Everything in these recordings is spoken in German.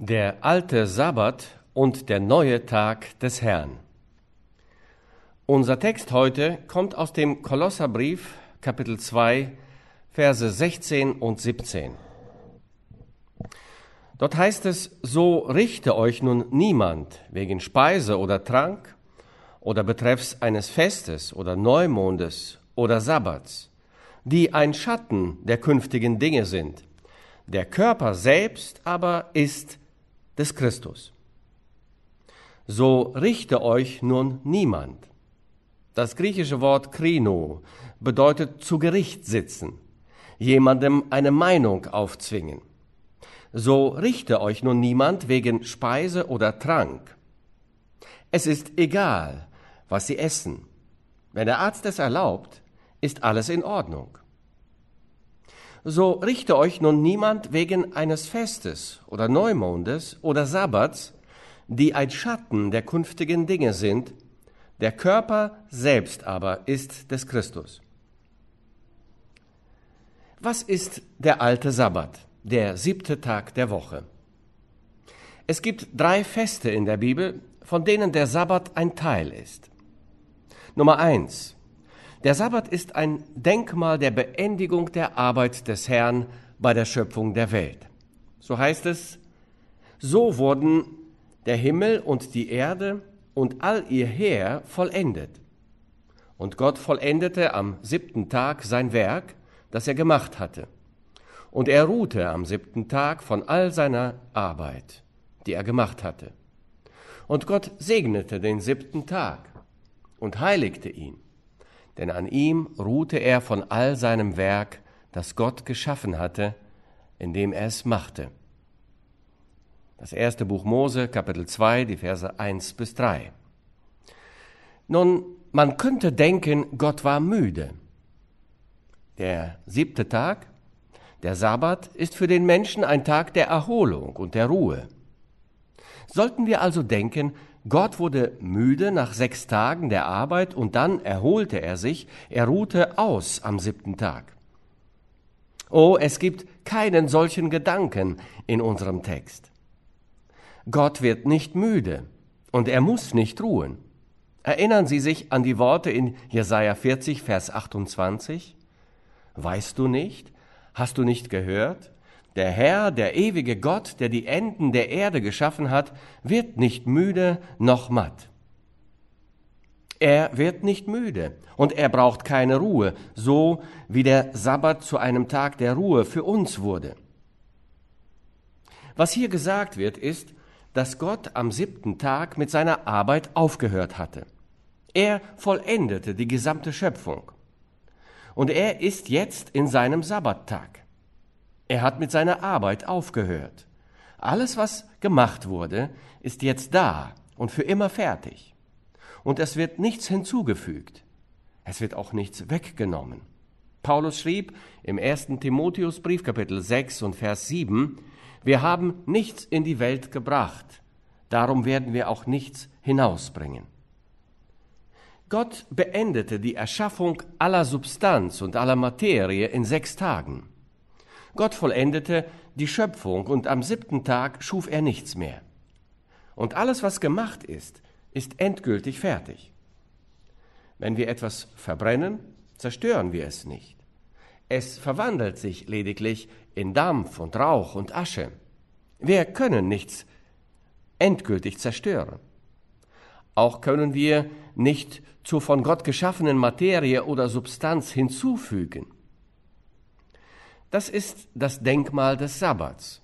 Der alte Sabbat und der neue Tag des Herrn. Unser Text heute kommt aus dem Kolosserbrief, Kapitel 2, Verse 16 und 17. Dort heißt es, so richte euch nun niemand wegen Speise oder Trank oder betreffs eines Festes oder Neumondes oder Sabbats, die ein Schatten der künftigen Dinge sind. Der Körper selbst aber ist des Christus. So richte euch nun niemand. Das griechische Wort krino bedeutet zu Gericht sitzen, jemandem eine Meinung aufzwingen. So richte euch nun niemand wegen Speise oder Trank. Es ist egal, was sie essen. Wenn der Arzt es erlaubt, ist alles in Ordnung. So richte euch nun niemand wegen eines Festes oder Neumondes oder Sabbats, die ein Schatten der künftigen Dinge sind, der Körper selbst aber ist des Christus. Was ist der alte Sabbat, der siebte Tag der Woche? Es gibt drei Feste in der Bibel, von denen der Sabbat ein Teil ist. Nummer eins, der Sabbat ist ein Denkmal der Beendigung der Arbeit des Herrn bei der Schöpfung der Welt. So heißt es, so wurden der Himmel und die Erde und all ihr Heer vollendet. Und Gott vollendete am siebten Tag sein Werk, das er gemacht hatte. Und er ruhte am siebten Tag von all seiner Arbeit, die er gemacht hatte. Und Gott segnete den siebten Tag und heiligte ihn denn an ihm ruhte er von all seinem Werk, das Gott geschaffen hatte, indem er es machte. Das erste Buch Mose, Kapitel 2, die Verse 1 bis 3. Nun, man könnte denken, Gott war müde. Der siebte Tag, der Sabbat, ist für den Menschen ein Tag der Erholung und der Ruhe. Sollten wir also denken, Gott wurde müde nach sechs Tagen der Arbeit und dann erholte er sich, er ruhte aus am siebten Tag. Oh, es gibt keinen solchen Gedanken in unserem Text. Gott wird nicht müde und er muss nicht ruhen. Erinnern Sie sich an die Worte in Jesaja 40, Vers 28? Weißt du nicht? Hast du nicht gehört? Der Herr, der ewige Gott, der die Enden der Erde geschaffen hat, wird nicht müde noch matt. Er wird nicht müde und er braucht keine Ruhe, so wie der Sabbat zu einem Tag der Ruhe für uns wurde. Was hier gesagt wird, ist, dass Gott am siebten Tag mit seiner Arbeit aufgehört hatte. Er vollendete die gesamte Schöpfung. Und er ist jetzt in seinem Sabbattag. Er hat mit seiner Arbeit aufgehört. Alles, was gemacht wurde, ist jetzt da und für immer fertig. Und es wird nichts hinzugefügt. Es wird auch nichts weggenommen. Paulus schrieb im 1. Timotheusbrief Kapitel 6 und Vers 7, wir haben nichts in die Welt gebracht, darum werden wir auch nichts hinausbringen. Gott beendete die Erschaffung aller Substanz und aller Materie in sechs Tagen. Gott vollendete die Schöpfung und am siebten Tag schuf er nichts mehr. Und alles, was gemacht ist, ist endgültig fertig. Wenn wir etwas verbrennen, zerstören wir es nicht. Es verwandelt sich lediglich in Dampf und Rauch und Asche. Wir können nichts endgültig zerstören. Auch können wir nicht zur von Gott geschaffenen Materie oder Substanz hinzufügen. Das ist das Denkmal des Sabbats.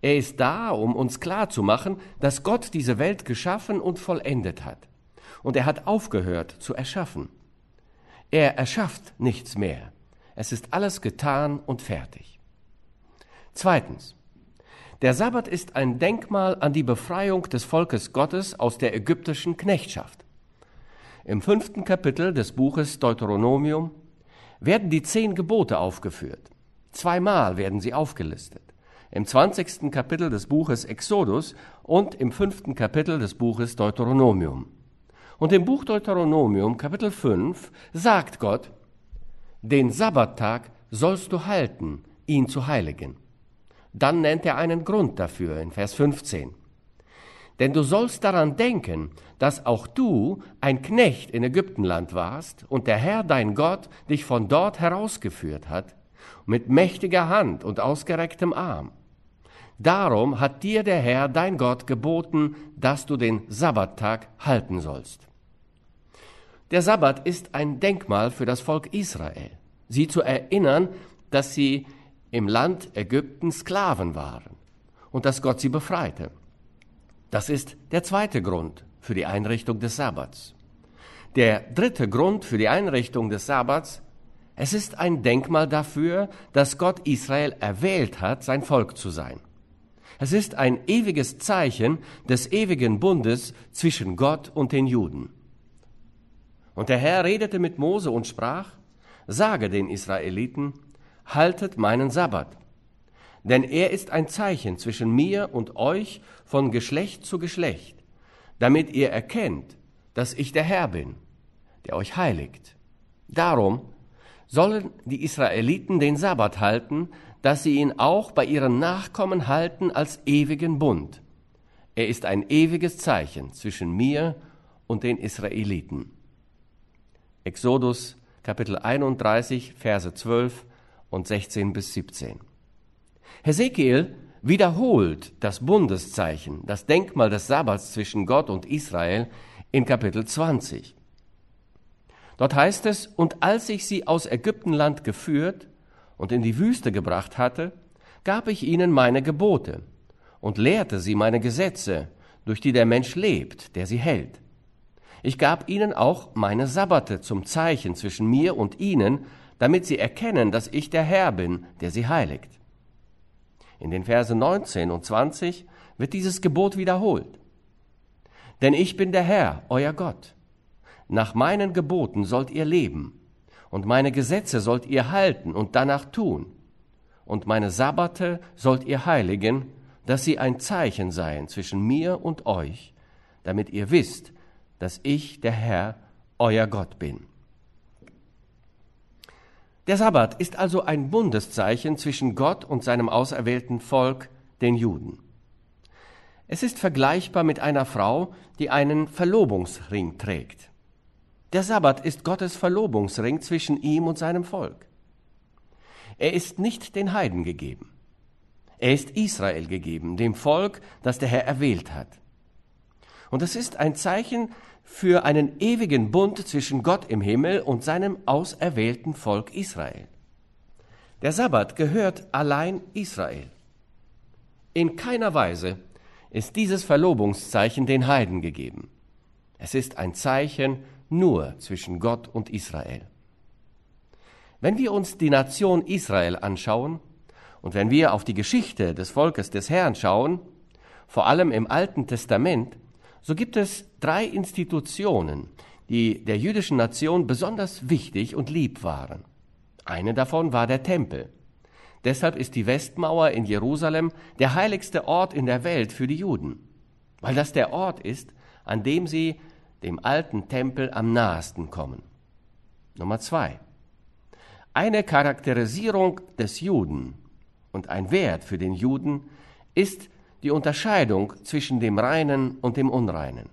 Er ist da, um uns klarzumachen, dass Gott diese Welt geschaffen und vollendet hat. Und er hat aufgehört zu erschaffen. Er erschafft nichts mehr. Es ist alles getan und fertig. Zweitens. Der Sabbat ist ein Denkmal an die Befreiung des Volkes Gottes aus der ägyptischen Knechtschaft. Im fünften Kapitel des Buches Deuteronomium werden die zehn Gebote aufgeführt. Zweimal werden sie aufgelistet. Im 20. Kapitel des Buches Exodus und im fünften Kapitel des Buches Deuteronomium. Und im Buch Deuteronomium, Kapitel 5, sagt Gott, den Sabbattag sollst du halten, ihn zu heiligen. Dann nennt er einen Grund dafür in Vers 15. Denn du sollst daran denken, dass auch du ein Knecht in Ägyptenland warst und der Herr dein Gott dich von dort herausgeführt hat, mit mächtiger Hand und ausgerecktem Arm. Darum hat dir der Herr dein Gott geboten, dass du den Sabbattag halten sollst. Der Sabbat ist ein Denkmal für das Volk Israel, sie zu erinnern, dass sie im Land Ägypten Sklaven waren und dass Gott sie befreite. Das ist der zweite Grund für die Einrichtung des Sabbats. Der dritte Grund für die Einrichtung des Sabbats, es ist ein Denkmal dafür, dass Gott Israel erwählt hat, sein Volk zu sein. Es ist ein ewiges Zeichen des ewigen Bundes zwischen Gott und den Juden. Und der Herr redete mit Mose und sprach, sage den Israeliten, haltet meinen Sabbat, denn er ist ein Zeichen zwischen mir und euch von Geschlecht zu Geschlecht, damit ihr erkennt, dass ich der Herr bin, der euch heiligt. Darum sollen die Israeliten den Sabbat halten, dass sie ihn auch bei ihren Nachkommen halten als ewigen Bund. Er ist ein ewiges Zeichen zwischen mir und den Israeliten. Exodus Kapitel 31, Verse 12 und 16 bis 17. Hesekiel wiederholt das Bundeszeichen, das Denkmal des Sabbats zwischen Gott und Israel in Kapitel 20. Dort heißt es, und als ich sie aus Ägyptenland geführt und in die Wüste gebracht hatte, gab ich ihnen meine Gebote und lehrte sie meine Gesetze, durch die der Mensch lebt, der sie hält. Ich gab ihnen auch meine Sabbate zum Zeichen zwischen mir und ihnen, damit sie erkennen, dass ich der Herr bin, der sie heiligt. In den Versen 19 und 20 wird dieses Gebot wiederholt. Denn ich bin der Herr, euer Gott. Nach meinen Geboten sollt ihr leben, und meine Gesetze sollt ihr halten und danach tun. Und meine Sabbate sollt ihr heiligen, dass sie ein Zeichen seien zwischen mir und euch, damit ihr wisst, dass ich der Herr, euer Gott bin. Der Sabbat ist also ein Bundeszeichen zwischen Gott und seinem auserwählten Volk, den Juden. Es ist vergleichbar mit einer Frau, die einen Verlobungsring trägt. Der Sabbat ist Gottes Verlobungsring zwischen ihm und seinem Volk. Er ist nicht den Heiden gegeben. Er ist Israel gegeben, dem Volk, das der Herr erwählt hat. Und es ist ein Zeichen für einen ewigen Bund zwischen Gott im Himmel und seinem auserwählten Volk Israel. Der Sabbat gehört allein Israel. In keiner Weise ist dieses Verlobungszeichen den Heiden gegeben. Es ist ein Zeichen nur zwischen Gott und Israel. Wenn wir uns die Nation Israel anschauen und wenn wir auf die Geschichte des Volkes des Herrn schauen, vor allem im Alten Testament, so gibt es drei Institutionen, die der jüdischen Nation besonders wichtig und lieb waren. Eine davon war der Tempel. Deshalb ist die Westmauer in Jerusalem der heiligste Ort in der Welt für die Juden, weil das der Ort ist, an dem sie dem alten Tempel am nahesten kommen. Nummer zwei. Eine Charakterisierung des Juden und ein Wert für den Juden ist die Unterscheidung zwischen dem Reinen und dem Unreinen.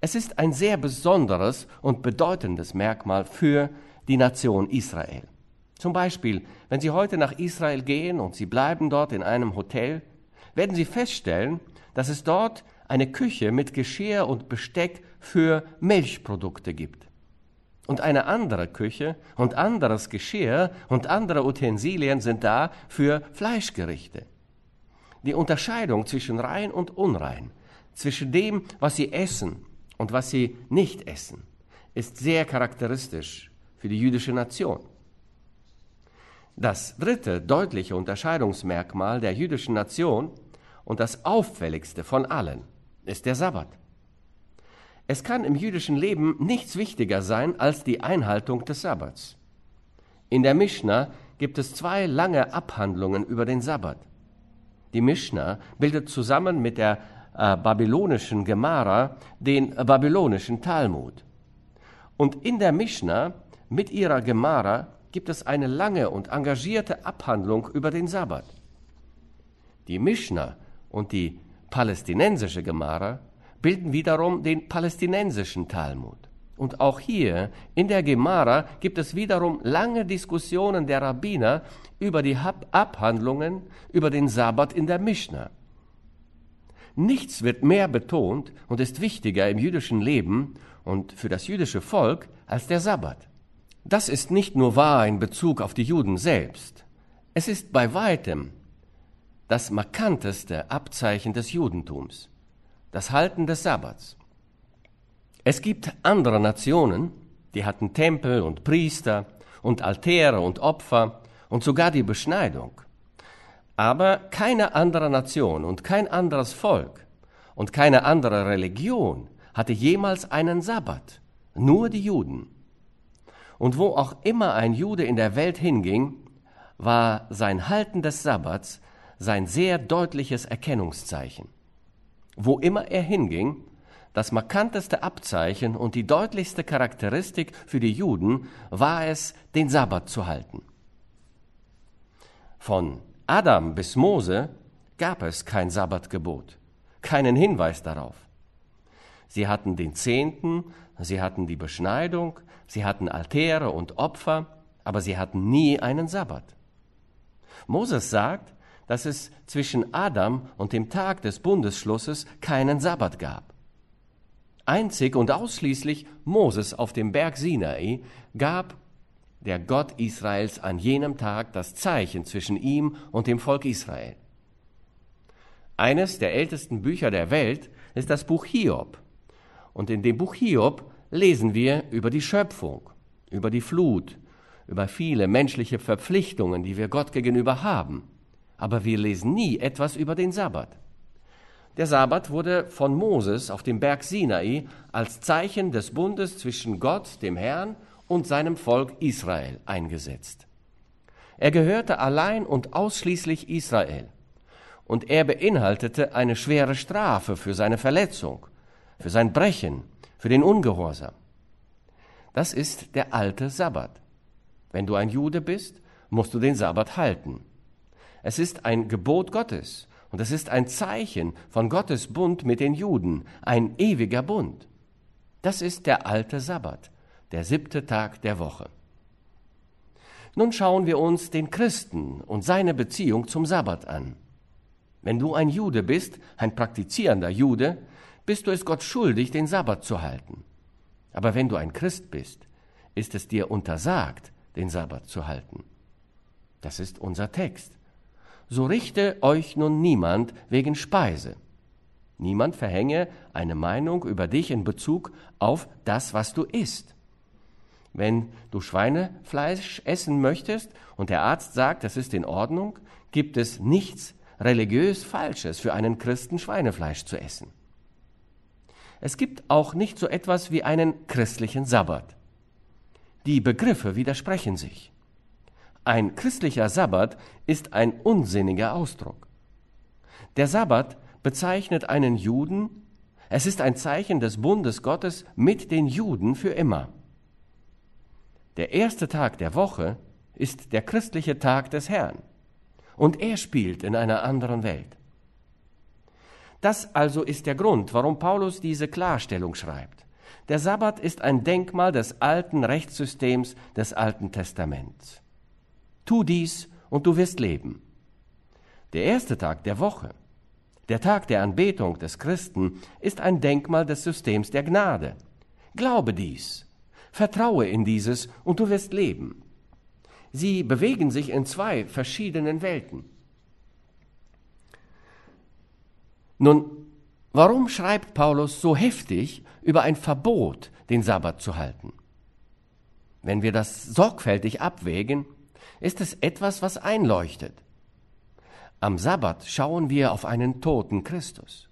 Es ist ein sehr besonderes und bedeutendes Merkmal für die Nation Israel. Zum Beispiel, wenn Sie heute nach Israel gehen und Sie bleiben dort in einem Hotel, werden Sie feststellen, dass es dort eine Küche mit Geschirr und Besteck für Milchprodukte gibt. Und eine andere Küche und anderes Geschirr und andere Utensilien sind da für Fleischgerichte die Unterscheidung zwischen rein und unrein, zwischen dem, was sie essen und was sie nicht essen, ist sehr charakteristisch für die jüdische Nation. Das dritte deutliche Unterscheidungsmerkmal der jüdischen Nation und das auffälligste von allen ist der Sabbat. Es kann im jüdischen Leben nichts wichtiger sein als die Einhaltung des Sabbats. In der Mishnah gibt es zwei lange Abhandlungen über den Sabbat. Die Mishnah bildet zusammen mit der äh, babylonischen Gemara den babylonischen Talmud. Und in der Mishnah mit ihrer Gemara gibt es eine lange und engagierte Abhandlung über den Sabbat. Die Mishnah und die palästinensische Gemara bilden wiederum den palästinensischen Talmud. Und auch hier in der Gemara gibt es wiederum lange Diskussionen der Rabbiner über die Abhandlungen über den Sabbat in der Mishnah. Nichts wird mehr betont und ist wichtiger im jüdischen Leben und für das jüdische Volk als der Sabbat. Das ist nicht nur wahr in Bezug auf die Juden selbst. Es ist bei weitem das markanteste Abzeichen des Judentums, das Halten des Sabbats. Es gibt andere Nationen, die hatten Tempel und Priester und Altäre und Opfer und sogar die Beschneidung. Aber keine andere Nation und kein anderes Volk und keine andere Religion hatte jemals einen Sabbat, nur die Juden. Und wo auch immer ein Jude in der Welt hinging, war sein Halten des Sabbats sein sehr deutliches Erkennungszeichen. Wo immer er hinging, das markanteste Abzeichen und die deutlichste Charakteristik für die Juden war es, den Sabbat zu halten. Von Adam bis Mose gab es kein Sabbatgebot, keinen Hinweis darauf. Sie hatten den Zehnten, sie hatten die Beschneidung, sie hatten Altäre und Opfer, aber sie hatten nie einen Sabbat. Moses sagt, dass es zwischen Adam und dem Tag des Bundesschlusses keinen Sabbat gab. Einzig und ausschließlich Moses auf dem Berg Sinai gab der Gott Israels an jenem Tag das Zeichen zwischen ihm und dem Volk Israel. Eines der ältesten Bücher der Welt ist das Buch Hiob. Und in dem Buch Hiob lesen wir über die Schöpfung, über die Flut, über viele menschliche Verpflichtungen, die wir Gott gegenüber haben. Aber wir lesen nie etwas über den Sabbat. Der Sabbat wurde von Moses auf dem Berg Sinai als Zeichen des Bundes zwischen Gott, dem Herrn, und seinem Volk Israel eingesetzt. Er gehörte allein und ausschließlich Israel. Und er beinhaltete eine schwere Strafe für seine Verletzung, für sein Brechen, für den Ungehorsam. Das ist der alte Sabbat. Wenn du ein Jude bist, musst du den Sabbat halten. Es ist ein Gebot Gottes und es ist ein Zeichen von Gottes Bund mit den Juden, ein ewiger Bund. Das ist der alte Sabbat, der siebte Tag der Woche. Nun schauen wir uns den Christen und seine Beziehung zum Sabbat an. Wenn du ein Jude bist, ein praktizierender Jude, bist du es Gott schuldig, den Sabbat zu halten. Aber wenn du ein Christ bist, ist es dir untersagt, den Sabbat zu halten. Das ist unser Text so richte euch nun niemand wegen Speise. Niemand verhänge eine Meinung über dich in Bezug auf das, was du isst. Wenn du Schweinefleisch essen möchtest und der Arzt sagt, das ist in Ordnung, gibt es nichts religiös Falsches für einen Christen Schweinefleisch zu essen. Es gibt auch nicht so etwas wie einen christlichen Sabbat. Die Begriffe widersprechen sich. Ein christlicher Sabbat ist ein unsinniger Ausdruck. Der Sabbat bezeichnet einen Juden, es ist ein Zeichen des Bundes Gottes mit den Juden für immer. Der erste Tag der Woche ist der christliche Tag des Herrn und er spielt in einer anderen Welt. Das also ist der Grund, warum Paulus diese Klarstellung schreibt. Der Sabbat ist ein Denkmal des alten Rechtssystems des Alten Testaments. Tu dies und du wirst leben. Der erste Tag der Woche, der Tag der Anbetung des Christen, ist ein Denkmal des Systems der Gnade. Glaube dies, vertraue in dieses und du wirst leben. Sie bewegen sich in zwei verschiedenen Welten. Nun, warum schreibt Paulus so heftig über ein Verbot, den Sabbat zu halten? Wenn wir das sorgfältig abwägen, ist es etwas, was einleuchtet. Am Sabbat schauen wir auf einen toten Christus.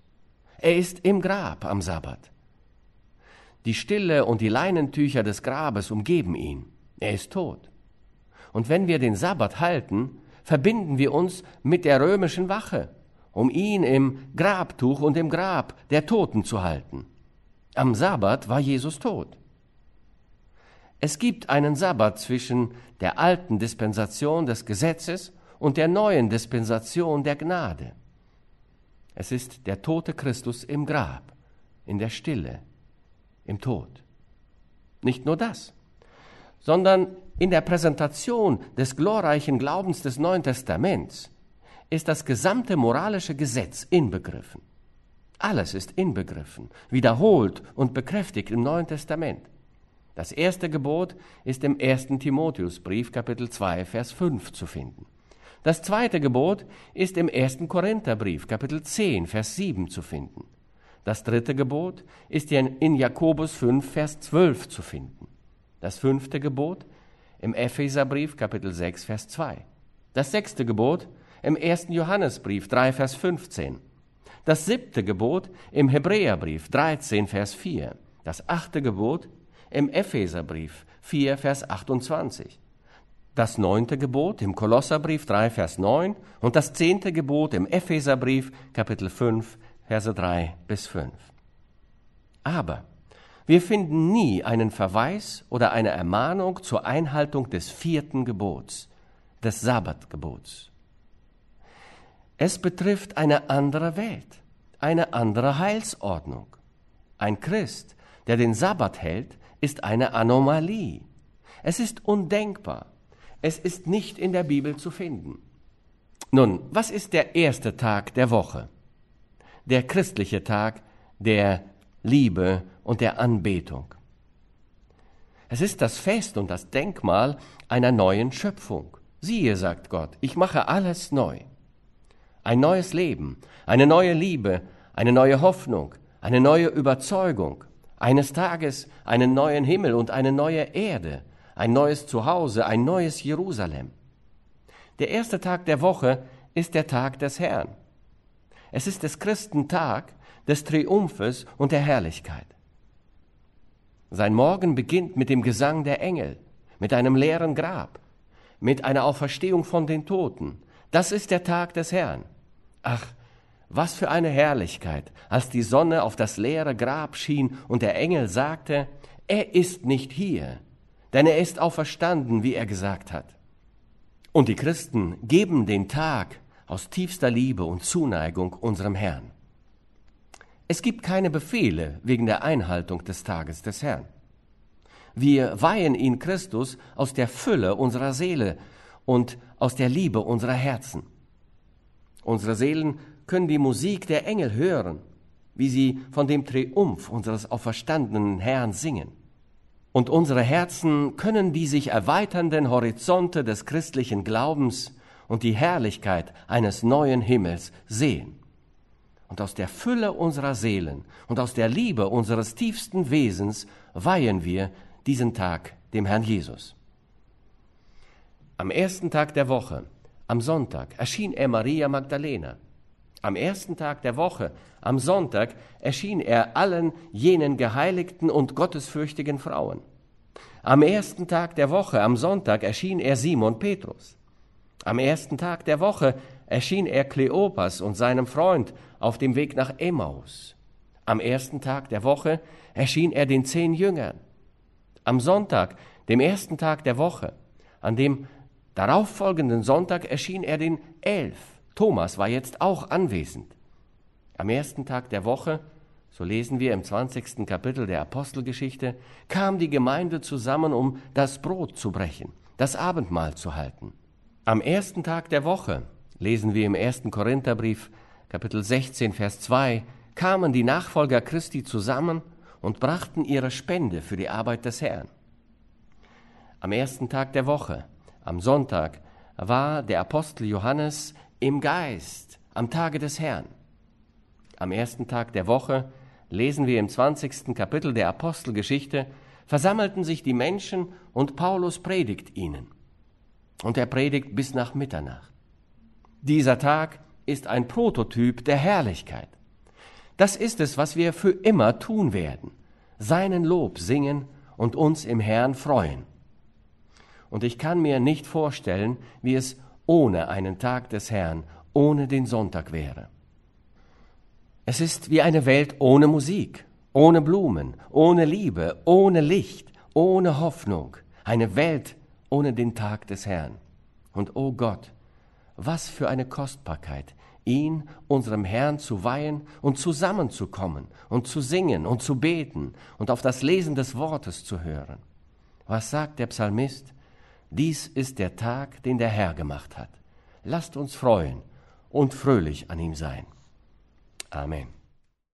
Er ist im Grab am Sabbat. Die Stille und die Leinentücher des Grabes umgeben ihn. Er ist tot. Und wenn wir den Sabbat halten, verbinden wir uns mit der römischen Wache, um ihn im Grabtuch und im Grab der Toten zu halten. Am Sabbat war Jesus tot. Es gibt einen Sabbat zwischen der alten Dispensation des Gesetzes und der neuen Dispensation der Gnade. Es ist der tote Christus im Grab, in der Stille, im Tod. Nicht nur das, sondern in der Präsentation des glorreichen Glaubens des Neuen Testaments ist das gesamte moralische Gesetz inbegriffen. Alles ist inbegriffen, wiederholt und bekräftigt im Neuen Testament. Das erste Gebot ist im ersten Timotheusbrief Kapitel 2 Vers 5 zu finden. Das zweite Gebot ist im ersten Korintherbrief Kapitel 10 Vers 7 zu finden. Das dritte Gebot ist in Jakobus 5 Vers 12 zu finden. Das fünfte Gebot im Epheserbrief Kapitel 6 Vers 2. Das sechste Gebot im ersten Johannesbrief 3 Vers 15. Das siebte Gebot im Hebräerbrief 13 Vers 4. Das achte Gebot im Epheserbrief 4, Vers 28. Das neunte Gebot im Kolosserbrief 3, Vers 9 und das zehnte Gebot im Epheserbrief Kapitel 5, Verse 3 bis 5. Aber wir finden nie einen Verweis oder eine Ermahnung zur Einhaltung des vierten Gebots, des Sabbatgebots. Es betrifft eine andere Welt, eine andere Heilsordnung. Ein Christ, der den Sabbat hält, ist eine Anomalie. Es ist undenkbar. Es ist nicht in der Bibel zu finden. Nun, was ist der erste Tag der Woche? Der christliche Tag der Liebe und der Anbetung. Es ist das Fest und das Denkmal einer neuen Schöpfung. Siehe, sagt Gott, ich mache alles neu. Ein neues Leben, eine neue Liebe, eine neue Hoffnung, eine neue Überzeugung, eines Tages einen neuen Himmel und eine neue Erde, ein neues Zuhause, ein neues Jerusalem. Der erste Tag der Woche ist der Tag des Herrn. Es ist des Christen Tag des Triumphes und der Herrlichkeit. Sein Morgen beginnt mit dem Gesang der Engel, mit einem leeren Grab, mit einer Auferstehung von den Toten. Das ist der Tag des Herrn. Ach, was für eine Herrlichkeit, als die Sonne auf das leere Grab schien und der Engel sagte, er ist nicht hier, denn er ist auferstanden, wie er gesagt hat. Und die Christen geben den Tag aus tiefster Liebe und Zuneigung unserem Herrn. Es gibt keine Befehle wegen der Einhaltung des Tages des Herrn. Wir weihen ihn Christus aus der Fülle unserer Seele und aus der Liebe unserer Herzen. Unsere Seelen können die Musik der Engel hören, wie sie von dem Triumph unseres auferstandenen Herrn singen. Und unsere Herzen können die sich erweiternden Horizonte des christlichen Glaubens und die Herrlichkeit eines neuen Himmels sehen. Und aus der Fülle unserer Seelen und aus der Liebe unseres tiefsten Wesens weihen wir diesen Tag dem Herrn Jesus. Am ersten Tag der Woche, am Sonntag, erschien er Maria Magdalena am ersten Tag der Woche, am Sonntag, erschien er allen jenen geheiligten und gottesfürchtigen Frauen. Am ersten Tag der Woche, am Sonntag, erschien er Simon Petrus. Am ersten Tag der Woche erschien er Kleopas und seinem Freund auf dem Weg nach Emmaus. Am ersten Tag der Woche erschien er den zehn Jüngern. Am Sonntag, dem ersten Tag der Woche, an dem darauffolgenden Sonntag erschien er den elf. Thomas war jetzt auch anwesend. Am ersten Tag der Woche, so lesen wir im 20. Kapitel der Apostelgeschichte, kam die Gemeinde zusammen, um das Brot zu brechen, das Abendmahl zu halten. Am ersten Tag der Woche, lesen wir im 1. Korintherbrief, Kapitel 16, Vers 2, kamen die Nachfolger Christi zusammen und brachten ihre Spende für die Arbeit des Herrn. Am ersten Tag der Woche, am Sonntag, war der Apostel Johannes im Geist am Tage des Herrn. Am ersten Tag der Woche lesen wir im 20. Kapitel der Apostelgeschichte, versammelten sich die Menschen und Paulus predigt ihnen. Und er predigt bis nach Mitternacht. Dieser Tag ist ein Prototyp der Herrlichkeit. Das ist es, was wir für immer tun werden. Seinen Lob singen und uns im Herrn freuen. Und ich kann mir nicht vorstellen, wie es ohne einen Tag des Herrn, ohne den Sonntag wäre. Es ist wie eine Welt ohne Musik, ohne Blumen, ohne Liebe, ohne Licht, ohne Hoffnung, eine Welt ohne den Tag des Herrn. Und o oh Gott, was für eine Kostbarkeit ihn unserem Herrn zu weihen und zusammenzukommen und zu singen und zu beten und auf das Lesen des Wortes zu hören. Was sagt der Psalmist? Dies ist der Tag, den der Herr gemacht hat. Lasst uns freuen und fröhlich an ihm sein. Amen.